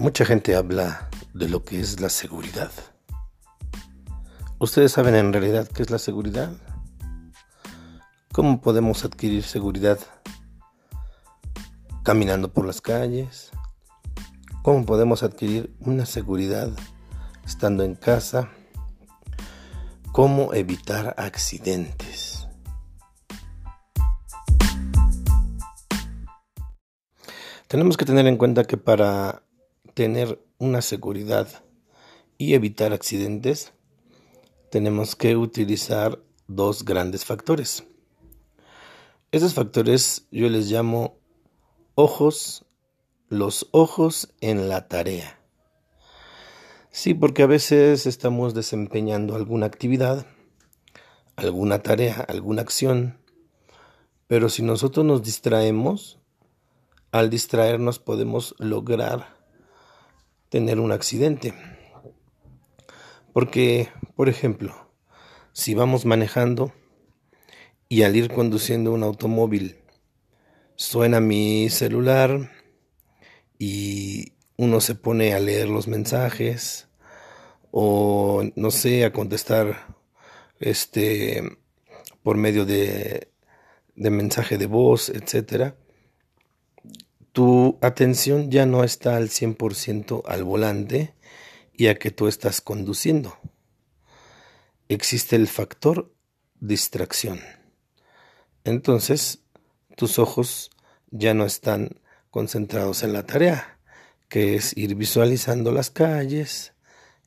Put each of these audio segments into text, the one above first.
Mucha gente habla de lo que es la seguridad. ¿Ustedes saben en realidad qué es la seguridad? ¿Cómo podemos adquirir seguridad caminando por las calles? ¿Cómo podemos adquirir una seguridad estando en casa? ¿Cómo evitar accidentes? Tenemos que tener en cuenta que para tener una seguridad y evitar accidentes, tenemos que utilizar dos grandes factores. Esos factores yo les llamo ojos, los ojos en la tarea. Sí, porque a veces estamos desempeñando alguna actividad, alguna tarea, alguna acción, pero si nosotros nos distraemos, al distraernos podemos lograr tener un accidente. Porque, por ejemplo, si vamos manejando y al ir conduciendo un automóvil suena mi celular y uno se pone a leer los mensajes o no sé, a contestar este por medio de, de mensaje de voz, etcétera tu atención ya no está al 100% al volante y a que tú estás conduciendo. Existe el factor distracción. Entonces, tus ojos ya no están concentrados en la tarea, que es ir visualizando las calles,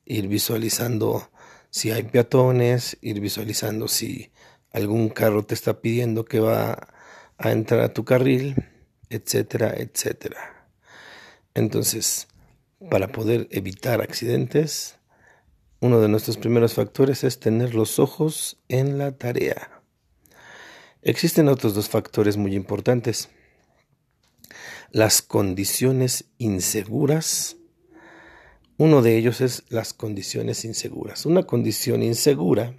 ir visualizando si hay peatones, ir visualizando si algún carro te está pidiendo que va a entrar a tu carril etcétera, etcétera. Entonces, para poder evitar accidentes, uno de nuestros primeros factores es tener los ojos en la tarea. Existen otros dos factores muy importantes. Las condiciones inseguras. Uno de ellos es las condiciones inseguras. Una condición insegura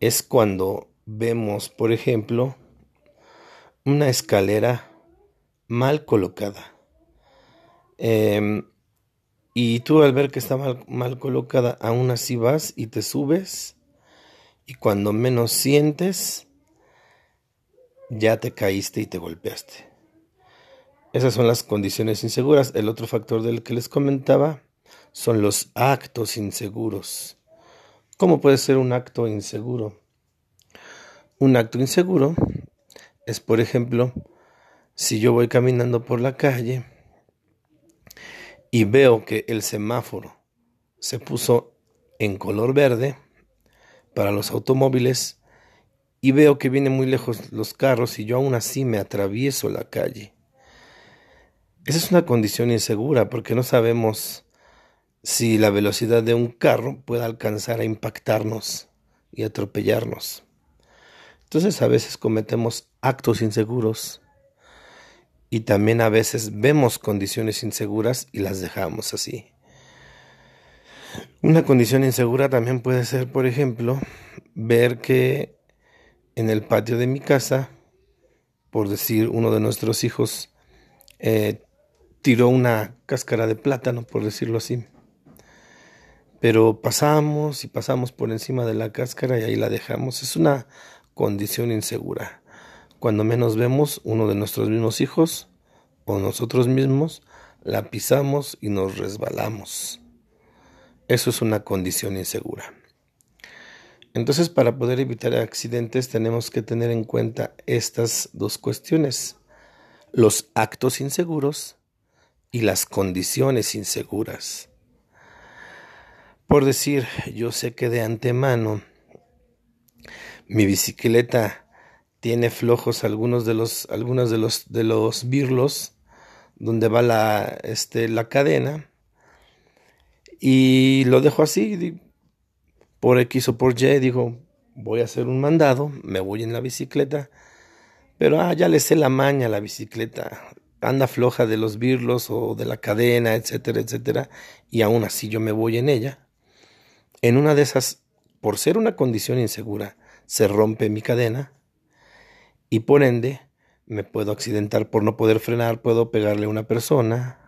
es cuando vemos, por ejemplo, una escalera mal colocada. Em, y tú al ver que está mal, mal, colocada, aún así vas y te subes y cuando menos sientes, ya te caíste y te golpeaste. Esas son las condiciones inseguras. El otro factor del que les comentaba son los actos inseguros. ¿Cómo puede ser un acto inseguro? Un acto inseguro es, por ejemplo, si yo voy caminando por la calle y veo que el semáforo se puso en color verde para los automóviles y veo que vienen muy lejos los carros y yo aún así me atravieso la calle. Esa es una condición insegura porque no sabemos si la velocidad de un carro puede alcanzar a impactarnos y atropellarnos. Entonces a veces cometemos actos inseguros y también a veces vemos condiciones inseguras y las dejamos así. Una condición insegura también puede ser, por ejemplo, ver que en el patio de mi casa, por decir uno de nuestros hijos, eh, tiró una cáscara de plátano, por decirlo así. Pero pasamos y pasamos por encima de la cáscara y ahí la dejamos. Es una condición insegura. Cuando menos vemos uno de nuestros mismos hijos o nosotros mismos, la pisamos y nos resbalamos. Eso es una condición insegura. Entonces, para poder evitar accidentes tenemos que tener en cuenta estas dos cuestiones, los actos inseguros y las condiciones inseguras. Por decir, yo sé que de antemano mi bicicleta tiene flojos algunos de los, algunos de los, de los birlos donde va la, este, la cadena. Y lo dejo así, por X o por Y, digo, voy a hacer un mandado, me voy en la bicicleta, pero ah, ya le sé la maña a la bicicleta, anda floja de los birlos o de la cadena, etcétera, etcétera, y aún así yo me voy en ella. En una de esas, por ser una condición insegura, se rompe mi cadena y por ende me puedo accidentar por no poder frenar, puedo pegarle a una persona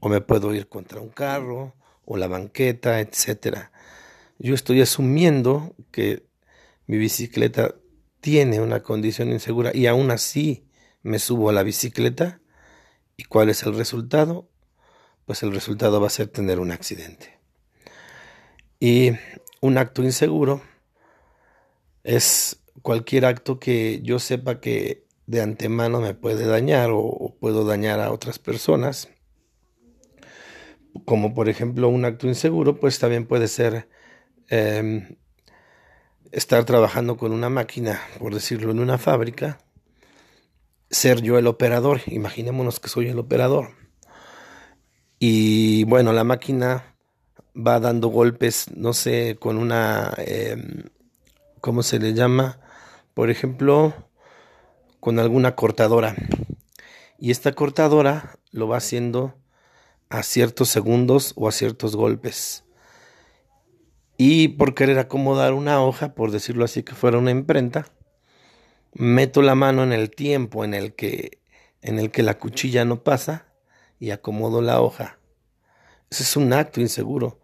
o me puedo ir contra un carro o la banqueta, etcétera. Yo estoy asumiendo que mi bicicleta tiene una condición insegura y aún así me subo a la bicicleta. ¿Y cuál es el resultado? Pues el resultado va a ser tener un accidente. Y un acto inseguro es cualquier acto que yo sepa que de antemano me puede dañar o, puedo dañar a otras personas. Como por ejemplo un acto inseguro, pues también puede ser em, estar trabajando con una máquina, por decirlo, en una fábrica, ser yo el operador, imaginémonos que soy el operador. Y bueno, la máquina va dando golpes, no sé, con una, em, ¿cómo se le llama? Por ejemplo, con alguna cortadora. Y esta cortadora lo va haciendo a ciertos segundos o a ciertos golpes. Y por querer acomodar una hoja, por decirlo así que fuera una imprenta, meto la mano en el tiempo en el que, en el que la cuchilla no pasa y acomodo la hoja. Ese es un acto inseguro.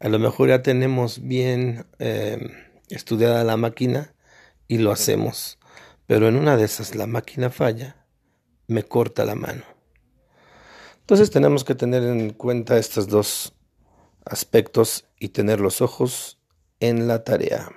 A lo mejor ya tenemos bien eh, estudiada la máquina y lo hacemos, pero en una de esas la máquina falla, me corta la mano. Entonces tenemos que tener en cuenta estos dos aspectos y tener los ojos en la tarea.